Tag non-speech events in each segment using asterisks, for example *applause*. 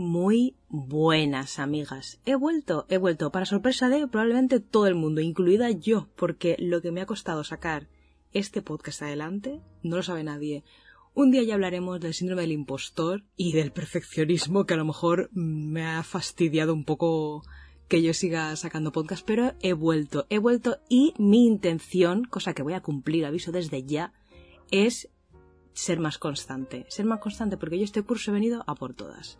Muy buenas, amigas. He vuelto, he vuelto, para sorpresa de probablemente todo el mundo, incluida yo, porque lo que me ha costado sacar este podcast adelante no lo sabe nadie. Un día ya hablaremos del síndrome del impostor y del perfeccionismo que a lo mejor me ha fastidiado un poco que yo siga sacando podcast, pero he vuelto, he vuelto y mi intención, cosa que voy a cumplir, aviso desde ya, es ser más constante. Ser más constante porque yo este curso he venido a por todas.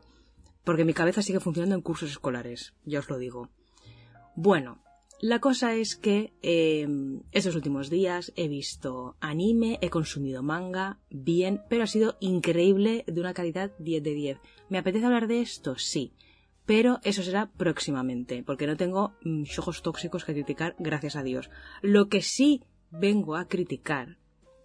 Porque mi cabeza sigue funcionando en cursos escolares, ya os lo digo. Bueno, la cosa es que eh, estos últimos días he visto anime, he consumido manga, bien, pero ha sido increíble de una calidad 10 de 10. ¿Me apetece hablar de esto? Sí pero eso será próximamente, porque no tengo mm, ojos tóxicos que criticar, gracias a Dios. Lo que sí vengo a criticar,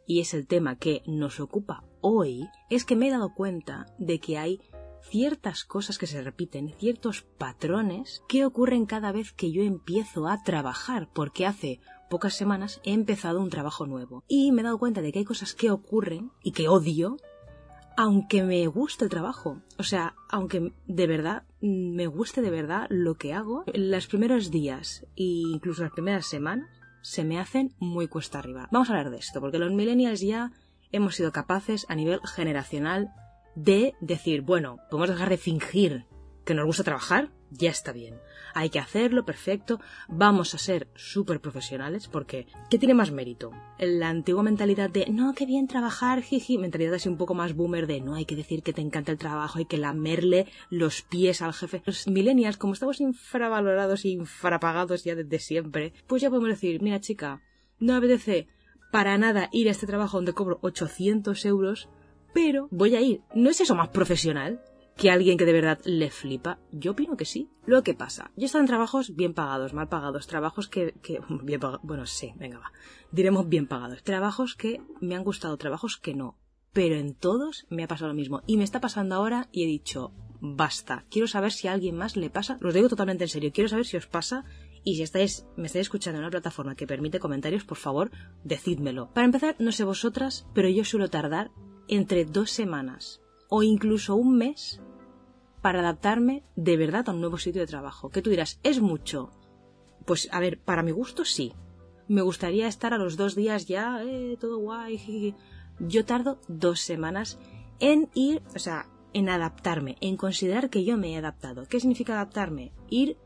y es el tema que nos ocupa hoy, es que me he dado cuenta de que hay ciertas cosas que se repiten, ciertos patrones que ocurren cada vez que yo empiezo a trabajar, porque hace pocas semanas he empezado un trabajo nuevo. Y me he dado cuenta de que hay cosas que ocurren y que odio aunque me guste el trabajo, o sea, aunque de verdad me guste de verdad lo que hago, los primeros días e incluso las primeras semanas se me hacen muy cuesta arriba. Vamos a hablar de esto, porque los millennials ya hemos sido capaces a nivel generacional de decir, bueno, podemos dejar de fingir que nos gusta trabajar, ya está bien. Hay que hacerlo, perfecto. Vamos a ser súper profesionales porque ¿qué tiene más mérito? La antigua mentalidad de no, qué bien trabajar, jiji, mentalidad así un poco más boomer de no hay que decir que te encanta el trabajo, hay que lamerle los pies al jefe. Los millennials, como estamos infravalorados e infrapagados ya desde siempre, pues ya podemos decir, mira chica, no me apetece para nada ir a este trabajo donde cobro 800 euros, pero voy a ir. ¿No es eso más profesional? que alguien que de verdad le flipa? Yo opino que sí. Lo que pasa, yo he estado en trabajos bien pagados, mal pagados, trabajos que, que *laughs* bien pagados, bueno, sí, venga, va, diremos bien pagados, trabajos que me han gustado, trabajos que no, pero en todos me ha pasado lo mismo y me está pasando ahora y he dicho, basta, quiero saber si a alguien más le pasa, lo digo totalmente en serio, quiero saber si os pasa y si estáis, me estáis escuchando en una plataforma que permite comentarios, por favor, decídmelo. Para empezar, no sé vosotras, pero yo suelo tardar entre dos semanas o incluso un mes para adaptarme de verdad a un nuevo sitio de trabajo. Que tú dirás, ¿es mucho? Pues a ver, para mi gusto sí. Me gustaría estar a los dos días ya, eh, todo guay. Yo tardo dos semanas en ir, o sea, en adaptarme, en considerar que yo me he adaptado. ¿Qué significa adaptarme? Ir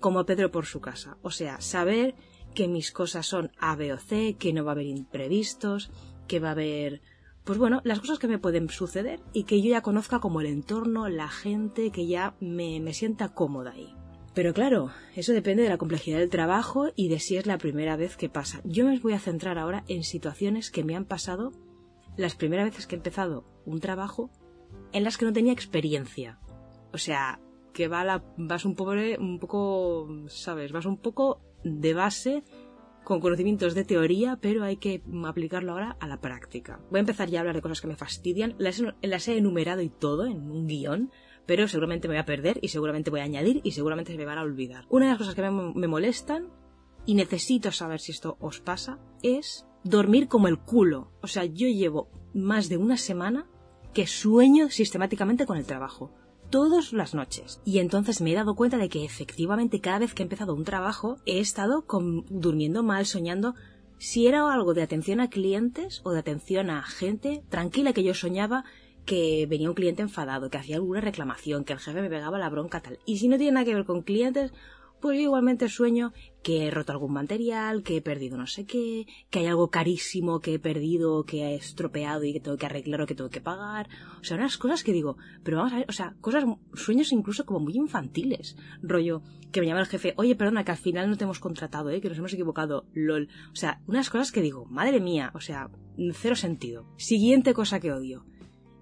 como Pedro por su casa. O sea, saber que mis cosas son A, B o C, que no va a haber imprevistos, que va a haber pues bueno, las cosas que me pueden suceder y que yo ya conozca como el entorno, la gente, que ya me, me sienta cómoda ahí. Pero claro, eso depende de la complejidad del trabajo y de si es la primera vez que pasa. Yo me voy a centrar ahora en situaciones que me han pasado las primeras veces que he empezado un trabajo en las que no tenía experiencia. O sea, que va la, vas un poco, sabes, vas un poco de base con conocimientos de teoría, pero hay que aplicarlo ahora a la práctica. Voy a empezar ya a hablar de cosas que me fastidian. Las, he enumerado y todo en un guion, pero seguramente me voy a perder y seguramente voy a añadir y seguramente se me van a olvidar. Una de las cosas que me, me molestan y necesito saber si esto os pasa es dormir como el culo. O sea, yo llevo más de una semana que sueño sistemáticamente con el trabajo todas las noches. Y entonces me he dado cuenta de que efectivamente cada vez que he empezado un trabajo he estado durmiendo mal, soñando si era algo de atención a clientes o de atención a gente tranquila que yo soñaba que venía un cliente enfadado, que hacía alguna reclamación, que el jefe me pegaba la bronca tal. Y si no tiene nada que ver con clientes, pues yo igualmente sueño que he roto algún material, que he perdido no sé qué, que hay algo carísimo que he perdido, que he estropeado y que tengo que arreglar o que tengo que pagar. O sea, unas cosas que digo, pero vamos a ver, o sea, cosas, sueños incluso como muy infantiles. Rollo, que me llama el jefe, oye, perdona, que al final no te hemos contratado, eh, que nos hemos equivocado, lol. O sea, unas cosas que digo, madre mía, o sea, cero sentido. Siguiente cosa que odio.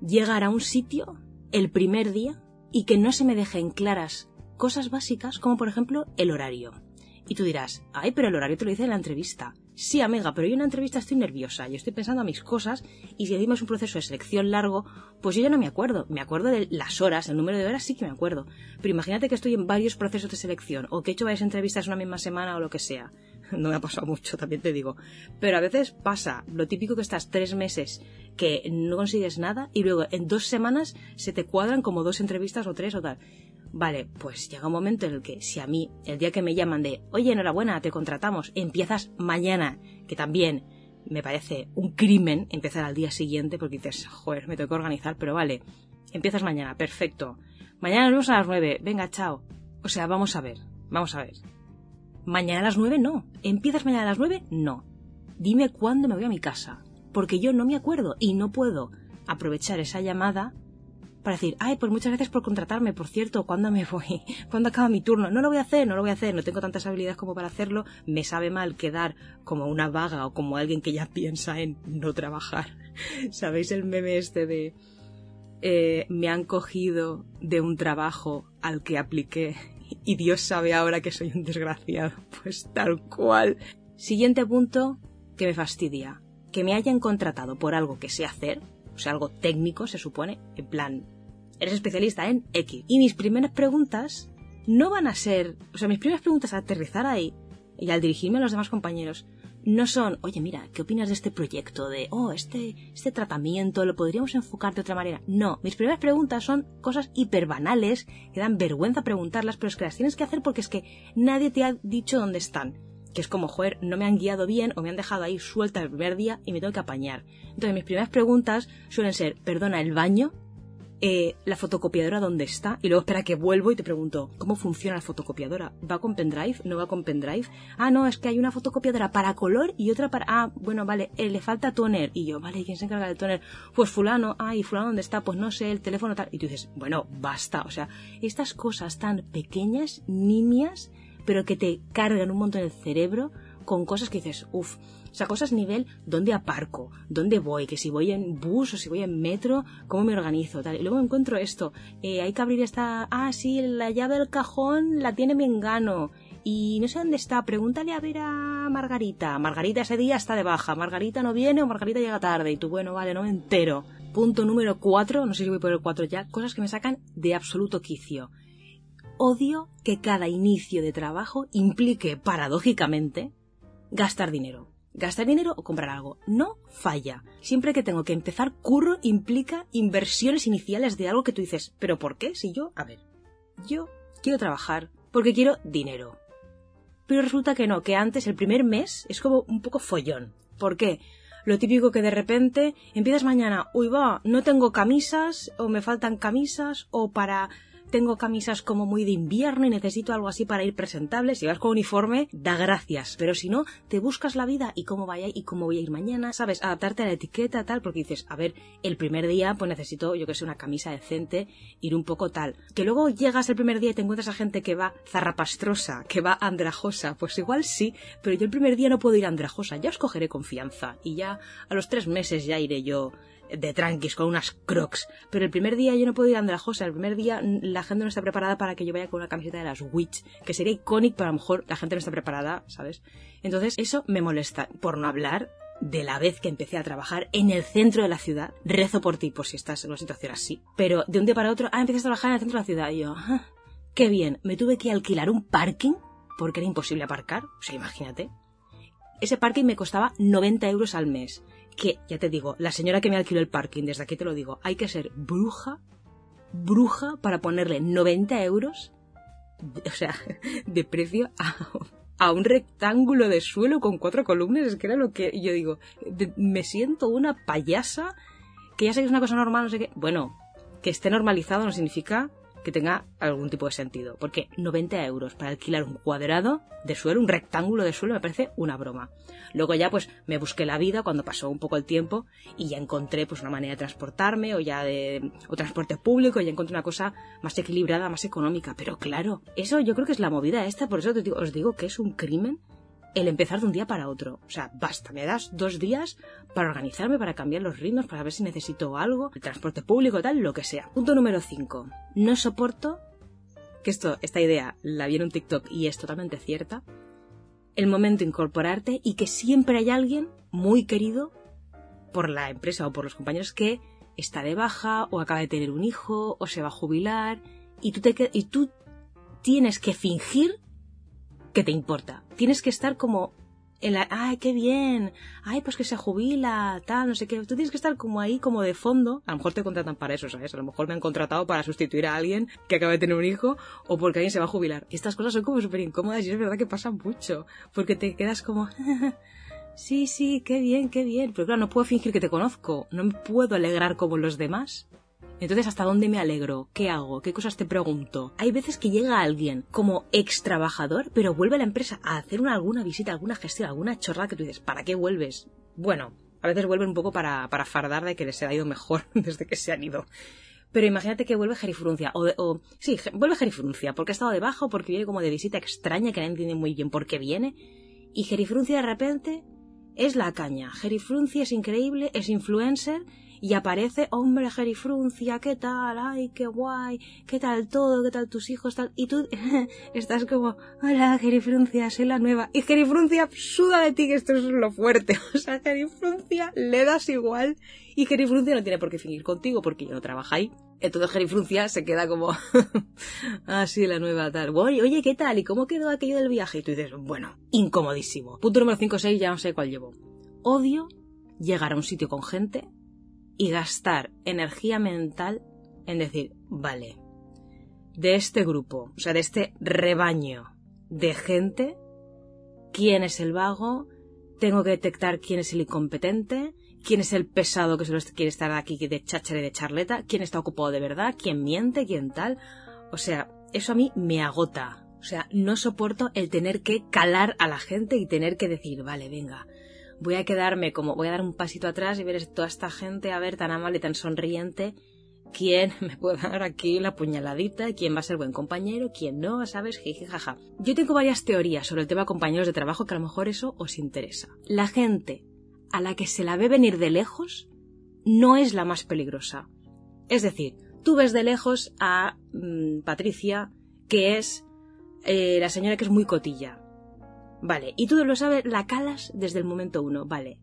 Llegar a un sitio el primer día y que no se me dejen claras cosas básicas como por ejemplo el horario. Y tú dirás, ay, pero el horario te lo dice en la entrevista. Sí, amiga, pero yo en una entrevista estoy nerviosa, yo estoy pensando a mis cosas y si encima un proceso de selección largo, pues yo ya no me acuerdo. Me acuerdo de las horas, el número de horas sí que me acuerdo. Pero imagínate que estoy en varios procesos de selección o que he hecho varias entrevistas una misma semana o lo que sea. *laughs* No me ha pasado mucho, también te digo. Pero a veces pasa lo típico que estás tres meses que no consigues nada y luego en dos semanas se te cuadran como dos entrevistas o tres o tal. Vale, pues llega un momento en el que si a mí, el día que me llaman de, oye, enhorabuena, te contratamos, empiezas mañana, que también me parece un crimen empezar al día siguiente porque dices, joder, me tengo que organizar, pero vale, empiezas mañana, perfecto. Mañana nos vemos a las nueve, venga, chao. O sea, vamos a ver, vamos a ver. Mañana a las nueve no. ¿Empiezas mañana a las nueve? No. Dime cuándo me voy a mi casa. Porque yo no me acuerdo y no puedo aprovechar esa llamada para decir, ay, pues muchas gracias por contratarme, por cierto, ¿cuándo me voy? *laughs* ¿Cuándo acaba mi turno? No lo voy a hacer, no lo voy a hacer, no tengo tantas habilidades como para hacerlo, me sabe mal quedar como una vaga o como alguien que ya *laughs* piensa en no trabajar. *laughs* ¿Sabéis el meme este de eh, me han cogido de un trabajo al que apliqué y Dios sabe ahora que soy un desgraciado? *laughs* Pues tal cual. Siguiente punto que me fastidia. Que me hayan contratado por algo que sé hacer, o sea, algo técnico, se supone, en plan, eres especialista en X. Y mis primeras preguntas no van a ser, o sea, mis primeras preguntas al aterrizar ahí y al dirigirme a los demás compañeros no son, oye, mira, ¿qué opinas de este proyecto? De, oh, este, este tratamiento, ¿lo podríamos enfocar de otra manera? No, mis primeras preguntas son cosas hiperbanales, que dan vergüenza preguntarlas, pero es que las tienes que hacer porque es que nadie te ha dicho dónde están que es como, joder, no me han guiado bien o me han dejado ahí suelta el primer día y me tengo que apañar. Entonces mis primeras preguntas suelen ser, perdona, ¿el baño? Eh, ¿La fotocopiadora dónde está? Y luego espera que vuelvo y te pregunto, ¿cómo funciona la fotocopiadora? ¿Va con pendrive? ¿No va con pendrive? Ah, no, es que hay una fotocopiadora para color y otra para... Ah, bueno, vale, eh, le falta toner. Y yo, vale, ¿quién se encarga del toner? Pues fulano, ah, ¿y fulano dónde está? Pues no sé, el teléfono tal. Y tú dices, bueno, basta. O sea, estas cosas tan pequeñas, nimias, pero que te cargan un montón el cerebro con cosas que dices, uff, o sea, cosas nivel, ¿dónde aparco? ¿Dónde voy? Que si voy en bus o si voy en metro, ¿cómo me organizo? Tal. Y luego encuentro esto, eh, hay que abrir esta, ah, sí, la llave del cajón la tiene mi engano. Y no sé dónde está, pregúntale a ver a Margarita. Margarita ese día está de baja, Margarita no viene o Margarita llega tarde. Y tú, bueno, vale, no me entero. Punto número cuatro, no sé si voy por el cuatro ya, cosas que me sacan de absoluto quicio odio que cada inicio de trabajo implique, paradójicamente, gastar dinero. Gastar dinero o comprar algo. No falla. Siempre que tengo que empezar, curro implica inversiones iniciales de algo que tú dices, ¿pero por qué? Si yo, a ver, yo quiero trabajar porque quiero dinero. Pero resulta que no, que antes, el primer mes, es como un poco follón. ¿Por qué? Lo típico que de repente empiezas mañana, uy va, no tengo camisas, o me faltan camisas, o para tengo camisas como muy de invierno y necesito algo así para ir presentable. Si vas con uniforme, da gracias. Pero si no, te buscas la vida y cómo vaya y cómo voy a ir mañana, ¿sabes? Adaptarte a la etiqueta, tal, porque dices, a ver, el primer día, pues necesito, yo que sé, una camisa decente, ir un poco tal. Que luego llegas el primer día y te encuentras a gente que va zarrapastrosa, que va andrajosa. Pues igual sí, pero yo el primer día no puedo ir andrajosa. Ya os cogeré confianza. Y ya a los tres meses ya iré yo de tranquis, con unas crocs. Pero el primer día yo no puedo ir Andrajosa. El primer día la gente no está preparada para que yo vaya con una camiseta de las Witch, que sería icónico, pero a lo mejor la gente no está preparada, ¿sabes? Entonces eso me molesta. Por no hablar de la vez que empecé a trabajar en el centro de la ciudad. Rezo por ti, por si estás en una situación así. Pero de un día para otro, ah, empecé a trabajar en el centro de la ciudad. Y yo, ah, qué bien. Me tuve que alquilar un parking porque era imposible aparcar. O sea, imagínate. Ese parking me costaba 90 euros al mes que, ya te digo, la señora que me alquiló el parking, desde aquí te lo digo, hay que ser bruja, bruja para ponerle 90 euros, o sea, *laughs* de precio a, un rectángulo de suelo con cuatro columnas, es que era lo que yo digo, me siento una payasa, que ya sé que es una cosa normal, no sé qué, bueno, que esté normalizado no significa que tenga algún tipo de sentido. Porque 90 euros para alquilar un cuadrado de suelo, un rectángulo de suelo, me parece una broma. Luego ya pues me busqué la vida cuando pasó un poco el tiempo y ya encontré pues una manera de transportarme o ya de o transporte público, ya encontré una cosa más equilibrada, más económica. Pero claro, eso yo creo que es la movida esta, por eso os digo que es un crimen el empezar de un día para otro. O sea, basta, me das dos días para organizarme, para cambiar los ritmos, para ver si necesito algo, el transporte público, tal, lo que sea. Punto número 5. No soporto, que esto, esta idea la vi en un TikTok y es totalmente cierta, el momento de incorporarte y que siempre hay alguien muy querido por la empresa o por los compañeros que está de baja o acaba de tener un hijo o se va a jubilar y tú, te, y tú tienes que fingir te importa. Tienes que estar como en la, ay, qué bien, ay, pues que se jubila, tal, no sé qué. Tú tienes que estar como ahí, como de fondo. A lo mejor te contratan para eso, ¿sabes? A lo mejor me han contratado para sustituir a alguien que acaba de tener un hijo o porque alguien se va a jubilar. Y estas cosas son como súper incómodas y es verdad que pasan mucho. Porque te quedas como, *laughs* sí, sí, qué bien, qué bien. Pero claro, no puedo fingir que te conozco. No me puedo alegrar como los demás. Entonces, ¿hasta dónde me alegro? ¿Qué hago? ¿Qué cosas te pregunto? Hay veces que llega alguien como ex trabajador, pero vuelve a la empresa a hacer una, alguna visita, alguna gestión, alguna chorrada que tú dices, ¿para qué vuelves? Bueno, a veces vuelven un poco para, para fardar de que les ha ido mejor *laughs* desde que se han ido. Pero imagínate que vuelve Jerifruncia, o, o sí, vuelve Jerifruncia, porque ha estado debajo, porque viene como de visita extraña, que nadie entiende muy bien por qué viene, y Jerifruncia de repente es la caña. Jerifruncia es increíble, es influencer, y aparece, hombre, Jerifruncia, ¿qué tal? Ay, qué guay, ¿qué tal todo? ¿Qué tal tus hijos? Tal? Y tú *laughs* estás como, hola, Jerifruncia, soy la nueva. Y Jerifruncia suda de ti, que esto es lo fuerte. *laughs* O sea, Jerifruncia le das igual. Y Jerifruncia no tiene por qué fingir contigo porque ya no trabaja ahí. Entonces Jerifruncia se queda como, *laughs* ah, sí, la nueva tal. Oye, oye, ¿qué tal? ¿Y cómo quedó aquello del viaje? Y tú dices, bueno, incomodísimo. Punto número 5 6, ya no sé cuál llevo. Odio llegar a un sitio con gente y gastar energía mental en decir, vale, de este grupo, o sea, de este rebaño de gente, quién es el vago, tengo que detectar quién es el incompetente, quién es el pesado que solo quiere estar aquí de cháchara y de charleta, quién está ocupado de verdad, quién miente, quién tal. O sea, eso a mí me agota. O sea, no soporto el tener que calar a la gente y tener que decir, vale, venga, voy a quedarme como, voy a dar un pasito atrás y ver toda esta gente, a ver, tan amable tan sonriente, quién *laughs* me puede dar aquí la puñaladita, quién va a ser buen compañero, quién no, ¿sabes? Jiji. Yo tengo varias teorías sobre el tema de compañeros de trabajo que a lo mejor eso os interesa. La gente a la que se la ve venir de lejos no es la más peligrosa. Es decir, tú ves de lejos a mm, Patricia, que es eh, la señora que es muy cotilla. Vale, y tú lo sabes, la calas desde el momento uno. Vale,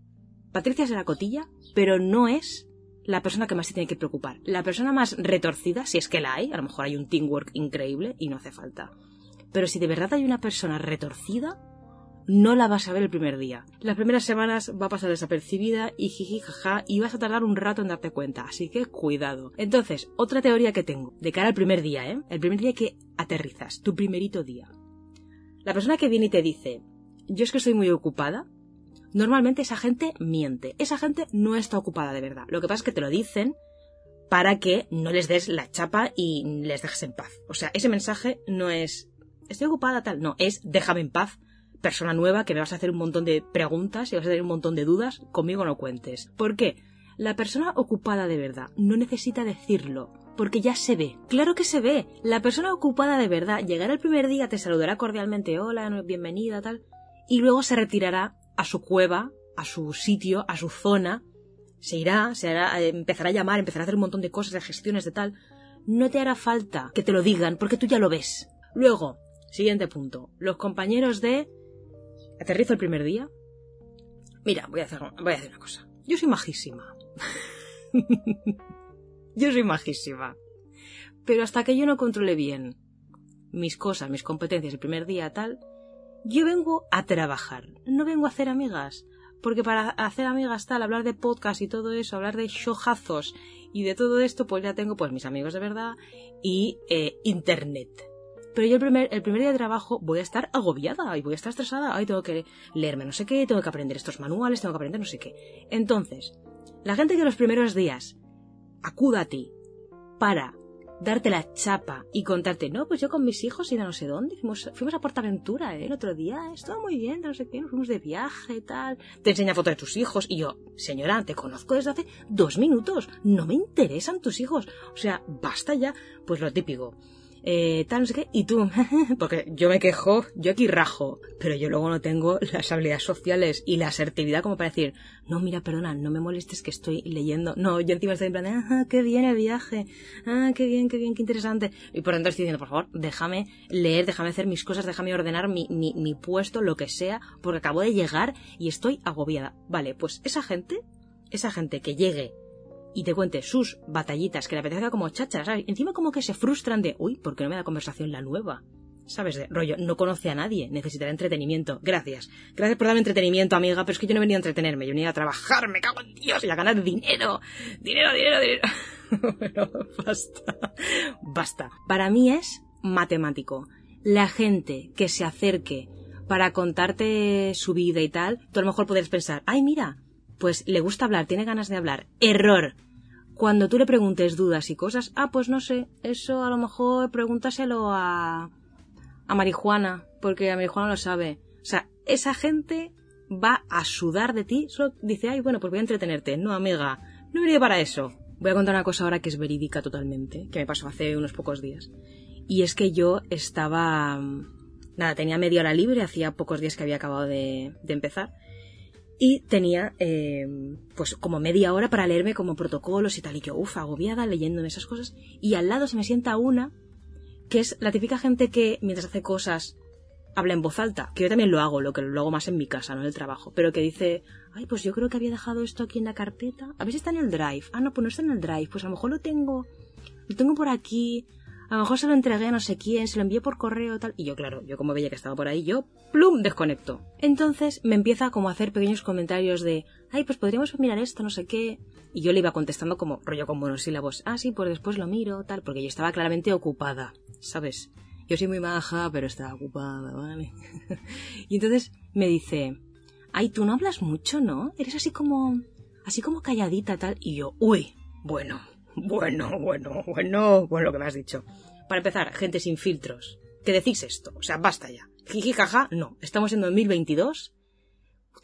Patricia será cotilla, pero no es la persona que más se tiene que preocupar. La persona más retorcida, si es que la hay, a lo mejor hay un teamwork increíble y no hace falta. Pero si de verdad hay una persona retorcida, no la vas a ver el primer día. Las primeras semanas va a pasar desapercibida y jiji jaja y vas a tardar un rato en darte cuenta, así que cuidado. Entonces, otra teoría que tengo, de cara al primer día, ¿eh? El primer día que aterrizas, tu primerito día. La persona que viene y te dice, yo es que estoy muy ocupada, normalmente esa gente miente. Esa gente no está ocupada de verdad. Lo que pasa es que te lo dicen para que no les des la chapa y les dejes en paz. O sea, ese mensaje no es estoy ocupada tal, no, es déjame en paz, persona nueva que me vas a hacer un montón de preguntas y vas a tener un montón de dudas, conmigo no cuentes. ¿Por qué? La persona ocupada de verdad no necesita decirlo, porque ya se ve. Claro que se ve. La persona ocupada de verdad llegará el primer día, te saludará cordialmente, hola, bienvenida, tal, y luego se retirará a su cueva, a su sitio, a su zona, se irá, se hará, eh, empezará a llamar, empezará a hacer un montón de cosas, de gestiones, de tal. No te hará falta que te lo digan, porque tú ya lo ves. Luego, siguiente punto, los compañeros de... Aterrizo el primer día. Mira, voy a hacer, voy a hacer una cosa. Yo soy majísima. *laughs* yo soy majísima. Pero hasta que yo no controle bien mis cosas, mis competencias el primer día tal, yo vengo a trabajar, no vengo a hacer amigas. Porque para hacer amigas tal, hablar de podcast y todo eso, hablar de showjazos y de todo esto, pues ya tengo pues mis amigos de verdad y eh, internet. Pero yo el primer, el primer día de trabajo voy a estar agobiada y voy a estar estresada. Ay, tengo que leerme no sé qué, tengo que aprender estos manuales, tengo que aprender no sé qué. Entonces, la gente que los primeros días acuda a ti para darte la chapa y contarte, no, pues yo con mis hijos y de no sé dónde, fuimos, fuimos a Portaventura ¿eh? el otro día, estuvo muy bien, no sé qué, nos fuimos de viaje, tal, te enseña fotos de tus hijos y yo, señora, te conozco desde hace dos minutos, no me interesan tus hijos, o sea, basta ya, pues lo típico. Eh, tal, no sé qué, y tú, *laughs* porque yo me quejo, yo aquí rajo, pero yo luego no tengo las habilidades sociales y la asertividad como para decir, no, mira, perdona, no me molestes que estoy leyendo. No, yo encima estoy en plan, ah, qué bien el viaje, ah, qué bien, qué bien, qué interesante. Y por tanto estoy diciendo, por favor, déjame leer, déjame hacer mis cosas, déjame ordenar mi, mi, mi puesto, lo que sea, porque acabo de llegar y estoy agobiada. Vale, pues esa gente, esa gente que llegue y te cuente sus batallitas que le apetezca como cháchara, ¿sabes? Encima como que se frustran de, uy, ¿por qué no me da conversación la nueva? ¿Sabes? De rollo, no conoce a nadie, necesitará entretenimiento. Gracias. Gracias por darme entretenimiento, amiga, pero es que yo no he venido a entretenerme, yo venido a trabajar, me cago en Dios, y a ganar dinero. Dinero, dinero, dinero. *laughs* Pero basta. Basta. Para mí es matemático. La gente que se acerque para contarte su vida y tal, tú a lo mejor puedes pensar, ay, mira, pues le gusta hablar, tiene ganas de hablar. Error cuando tú le preguntes dudas y cosas, ah, pues no sé, eso a lo mejor pregúntaselo a, a marijuana, porque a marijuana lo sabe. O sea, esa gente va a sudar de ti, solo dice, ay, bueno, pues voy a entretenerte. No, amiga, no venía para eso. Voy a contar una cosa ahora que es verídica totalmente, que me pasó hace unos pocos días. Y es que yo estaba... Nada, tenía media hora libre, hacía pocos días que había acabado de, de empezar y tenía eh, pues como media hora para leerme como protocolos y tal. Y yo uff agobiada leyéndome esas cosas y al lado se me sienta una que es la típica gente que mientras hace cosas habla en voz alta que yo también lo hago lo que lo hago más en mi casa no en el trabajo pero que dice ay pues yo creo que había dejado esto aquí en la carpeta a ver si está en el drive. Ah no pues no está en el drive pues a lo mejor lo tengo lo tengo por aquí a lo mejor se lo entregué a no sé quién, se lo envié por correo tal. Y yo, claro, yo como veía que estaba por ahí, yo, plum, desconecto. Entonces me empieza como a hacer pequeños comentarios de, ay, pues podríamos mirar esto, no sé qué. Y yo le iba contestando como rollo con monosílabos. Ah, sí, pues después lo miro, tal, porque yo estaba claramente ocupada, ¿sabes? Yo soy muy maja, pero estaba ocupada, ¿vale? *laughs* y entonces me dice, ay, tú no hablas mucho, ¿no? Eres así como, así como calladita, tal. Y yo, uy, bueno, bueno, bueno, bueno, bueno lo que me has dicho. Para empezar, gente sin filtros. ¿Qué decís esto? O sea, basta ya. Jiji, jaja, no. Estamos en 2022.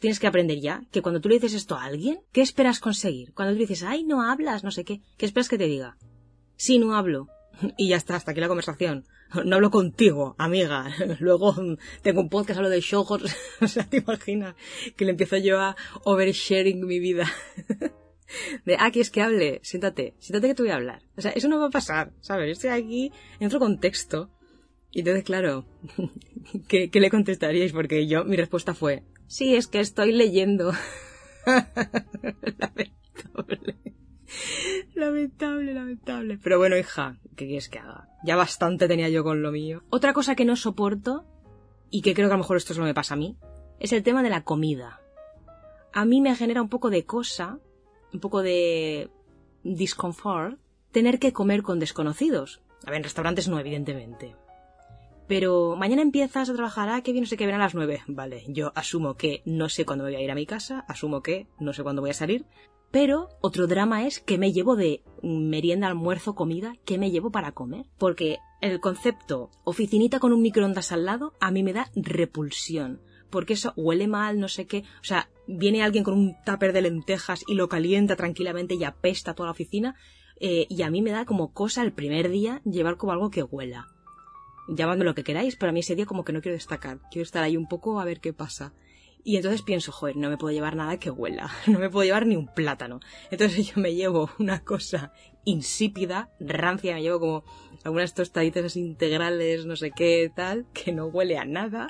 Tienes que aprender ya que cuando tú le dices esto a alguien, ¿qué esperas conseguir? Cuando tú le dices, ay, no hablas, no sé qué, ¿qué esperas que te diga? Sí, no hablo. *laughs* Y ya está, hasta aquí la conversación. *laughs* No hablo contigo, amiga. *laughs* Luego tengo un podcast, hablo de shows. o sea, te imaginas que le empiezo yo a oversharing mi vida. De, ah, es que hable, siéntate, siéntate que te voy a hablar. O sea, eso no va a pasar, ¿sabes? Yo estoy aquí en otro contexto. Y entonces, claro, *laughs* ¿qué, ¿qué, le contestaríais? Porque yo, mi respuesta fue, sí, es que estoy leyendo. *laughs* lamentable. Lamentable, lamentable. Pero bueno, hija, ¿qué quieres que haga? Ya bastante tenía yo con lo mío. Otra cosa que no soporto, y que creo que a lo mejor esto solo me pasa a mí, es el tema de la comida. A mí me genera un poco de cosa un poco de disconfort tener que comer con desconocidos. A ver, en restaurantes no, evidentemente. Pero mañana empiezas a trabajar, ah, qué bien, no sé qué, ven a las nueve. Vale, yo asumo que no sé cuándo voy a ir a mi casa, asumo que no sé cuándo voy a salir. Pero otro drama es que me llevo de merienda, almuerzo, comida, ¿qué me llevo para comer? Porque el concepto oficinita con un microondas al lado a mí me da repulsión porque eso huele mal, no sé qué. O sea, viene alguien con un tupper de lentejas y lo calienta tranquilamente y apesta toda la oficina. Eh, y a mí me da como cosa el primer día llevar como algo que huela. Llamadme lo que queráis, pero a mí ese día como que no quiero destacar. Quiero estar ahí un poco a ver qué pasa. Y entonces pienso, joder, no me puedo llevar nada que huela. *laughs* No me puedo llevar ni un plátano. Entonces *laughs* yo me llevo una cosa insípida, rancia, me llevo como algunas tostaditas integrales, no sé qué, tal, que no huele a nada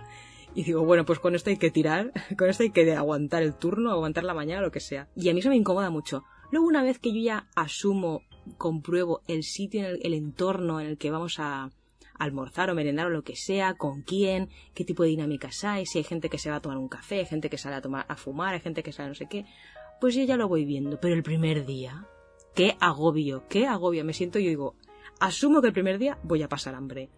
y digo, bueno, pues con esto hay que tirar, *laughs* con esto hay que aguantar el turno, aguantar la mañana, lo que sea. Y a mí eso me incomoda mucho. Luego, una vez que yo ya asumo, compruebo el sitio, el, el entorno en el que vamos a almorzar o merendar o lo que sea, con quién, qué tipo de dinámicas hay, si hay gente que se va a tomar un café, hay gente que sale a tomar a fumar, hay gente que sale no sé qué, pues yo ya lo voy viendo. Pero el primer día, qué agobio, qué agobio, me siento y digo, asumo que el primer día voy a pasar hambre.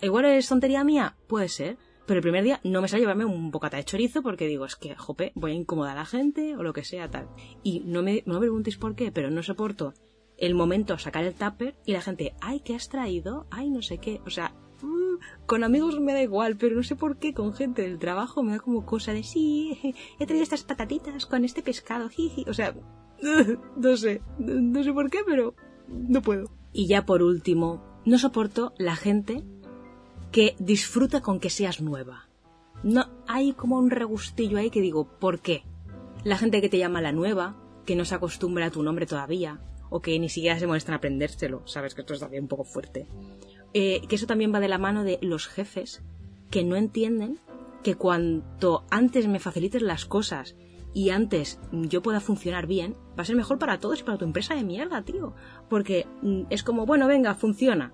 Igual es tontería mía, puede ser, pero el primer día no me sale llevarme un bocata de chorizo porque digo, es que, jope, voy a incomodar a la gente o lo que sea, tal. Y no me, no me preguntéis por qué, pero no soporto el momento sacar el tupper y la gente, ay, ¿qué has traído? Ay, no sé qué. O sea, mm, con amigos me da igual, pero no sé por qué con gente del trabajo me da como cosa de, sí, he traído estas patatitas con este pescado, jiji. O sea, *laughs* no sé, no sé por qué, pero no puedo. Y ya por último, No soporto la gente que disfruta con que seas nueva. No, hay como un regustillo ahí que digo, ¿por qué? La gente que te llama la nueva, que no se acostumbra a tu nombre todavía, o que ni siquiera se molesta en aprendérselo, sabes que esto es también un poco fuerte. Eh, que eso también va de la mano de los jefes, que no entienden que cuanto antes me facilites las cosas y antes yo pueda funcionar bien, va a ser mejor para todos y para tu empresa de mierda, tío. Porque mm, es como, bueno, venga, funciona.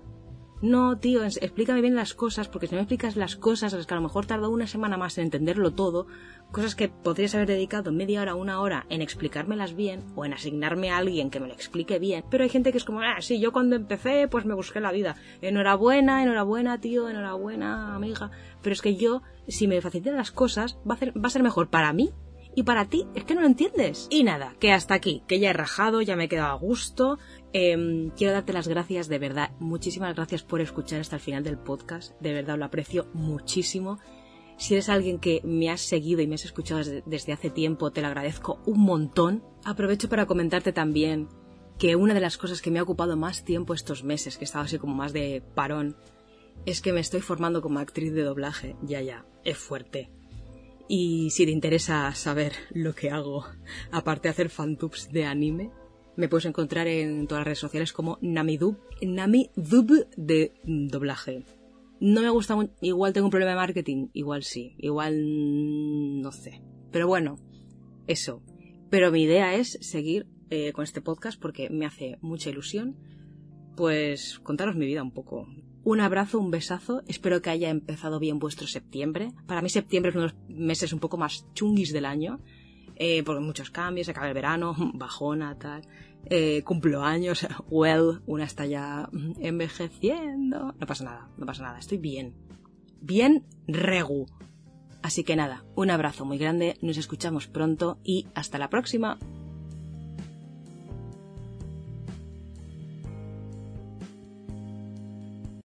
No, tío, explícame bien las cosas, porque si no me explicas las cosas, es que a lo mejor tarda una semana más en entenderlo todo, cosas que podrías haber dedicado media hora, una hora en explicármelas bien, o en asignarme a alguien que me lo explique bien, pero hay gente que es como, ah, sí, yo cuando empecé, pues me busqué la vida. Enhorabuena, enhorabuena, tío, enhorabuena, amiga. Pero es que yo, si me facilitan las cosas, va a, va a ser mejor para mí y para ti es que no lo entiendes. Y nada, que hasta aquí, que ya he rajado, ya me he quedado a gusto. Em, quiero darte las gracias de verdad, muchísimas gracias por escuchar hasta el final del podcast, de verdad lo aprecio muchísimo. Si eres alguien que me has seguido y me has escuchado desde, hace tiempo, te lo agradezco un montón. Aprovecho para comentarte también que una de las cosas que me ha ocupado más tiempo estos meses, que he estado así como más de parón, es que me estoy formando como actriz de doblaje. Ya, ya, es fuerte. Y si te interesa saber lo que hago, aparte de hacer fantubs de anime, me puedes encontrar en todas las redes sociales como Namidub, Namidub de doblaje. No me gusta, igual tengo un problema de marketing, igual sí, igual no sé. Pero bueno, eso. Pero mi idea es seguir eh, con este podcast porque me hace mucha ilusión, pues contaros mi vida un poco. Un abrazo, un besazo. Espero que haya empezado bien vuestro septiembre. Para mí septiembre es uno de los meses un poco más chunguis del año. Eh, porque muchos cambios, se acaba el verano, *laughs* bajona, tal. Eh, cumplo años, *laughs* well, una está ya envejeciendo. No pasa nada, no pasa nada, estoy bien. Bien regu. Así que nada, un abrazo muy grande, nos escuchamos pronto y hasta la próxima.